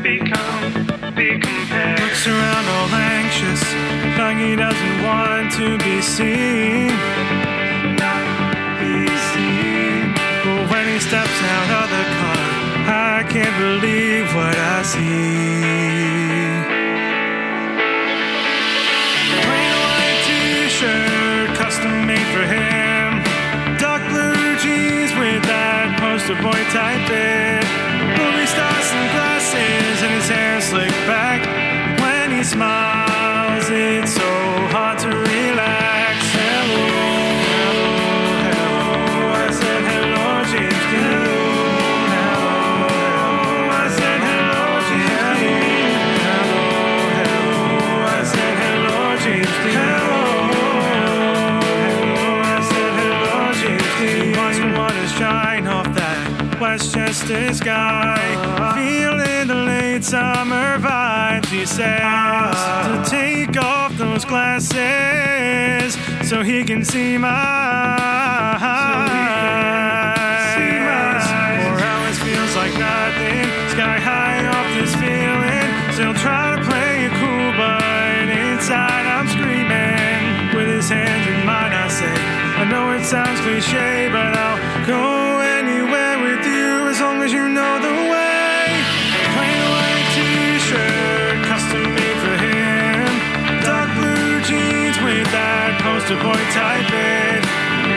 Become, be compared. Looks around all anxious, like he doesn't want to be seen. Steps out of the car, I can't believe what I see. Plain white t-shirt, custom made for him. Dark blue jeans with that poster boy type fit. Movie star sunglasses and his hair slicked back. When he smiles, Westchester sky. Feeling the late summer vibes, he says. To take off those glasses so he can see my eyes. Four hours feels like nothing. Sky high off this feeling. Still trying to play it cool, but inside I'm screaming. With his hands in mine, I say, I know it sounds cliche, but I'll go posterboy typing.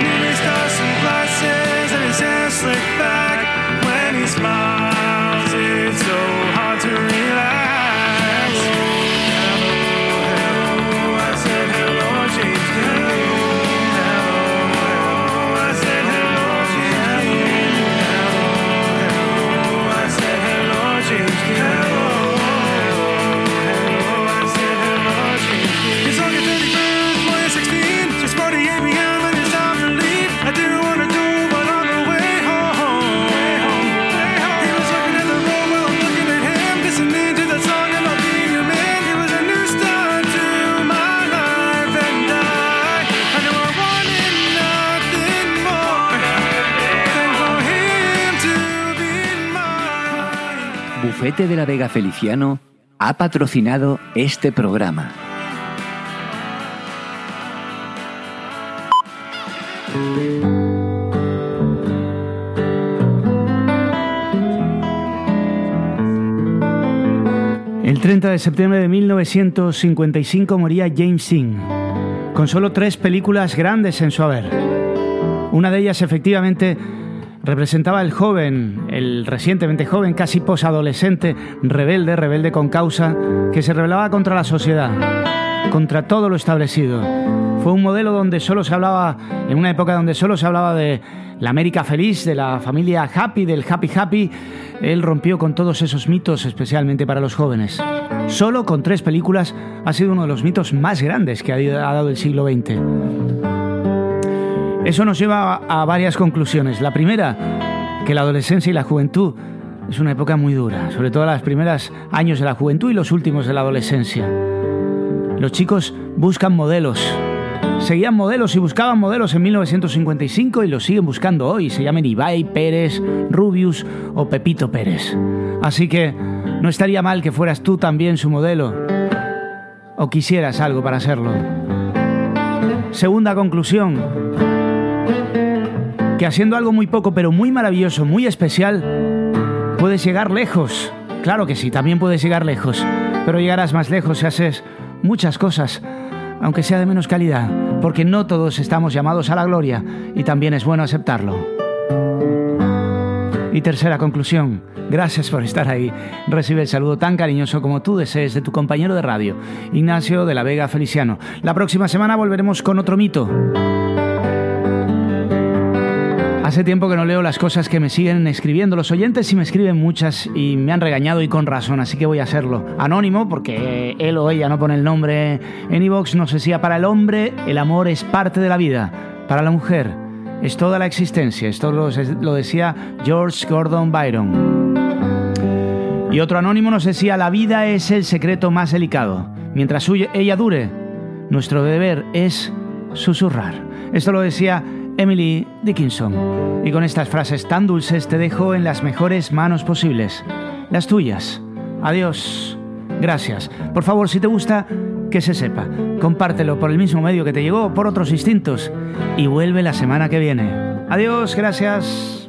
Nearly stars and glasses, and his hair slicked back when he smiles. It's over. Bufete de la Vega Feliciano ha patrocinado este programa. El 30 de septiembre de 1955 moría James Dean, con solo tres películas grandes en su haber. Una de ellas efectivamente representaba el joven, el recientemente joven, casi posadolescente, rebelde, rebelde con causa, que se rebelaba contra la sociedad, contra todo lo establecido. Fue un modelo donde solo se hablaba, en una época donde solo se hablaba de la América feliz, de la familia happy, del happy happy. Él rompió con todos esos mitos, especialmente para los jóvenes. Solo con tres películas ha sido uno de los mitos más grandes que ha dado el siglo XX. Eso nos lleva a varias conclusiones. La primera, que la adolescencia y la juventud es una época muy dura, sobre todo los primeros años de la juventud y los últimos de la adolescencia. Los chicos buscan modelos. Seguían modelos y buscaban modelos en 1955 y los siguen buscando hoy. Se llaman Ibai Pérez, Rubius o Pepito Pérez. Así que no estaría mal que fueras tú también su modelo. O quisieras algo para hacerlo. Segunda conclusión, que haciendo algo muy poco pero muy maravilloso, muy especial, puedes llegar lejos. Claro que sí, también puedes llegar lejos, pero llegarás más lejos si haces muchas cosas, aunque sea de menos calidad, porque no todos estamos llamados a la gloria y también es bueno aceptarlo. Y tercera conclusión, gracias por estar ahí. Recibe el saludo tan cariñoso como tú desees de tu compañero de radio, Ignacio de la Vega Feliciano. La próxima semana volveremos con otro mito. Hace tiempo que no leo las cosas que me siguen escribiendo los oyentes y me escriben muchas y me han regañado y con razón, así que voy a hacerlo. Anónimo, porque él o ella no pone el nombre en iVox, nos decía, para el hombre el amor es parte de la vida, para la mujer es toda la existencia. Esto lo, lo decía George Gordon Byron. Y otro anónimo nos decía, la vida es el secreto más delicado. Mientras ella dure, nuestro deber es susurrar. Esto lo decía Emily Dickinson. Y con estas frases tan dulces te dejo en las mejores manos posibles, las tuyas. Adiós. Gracias. Por favor, si te gusta, que se sepa. Compártelo por el mismo medio que te llegó, por otros instintos. Y vuelve la semana que viene. Adiós, gracias.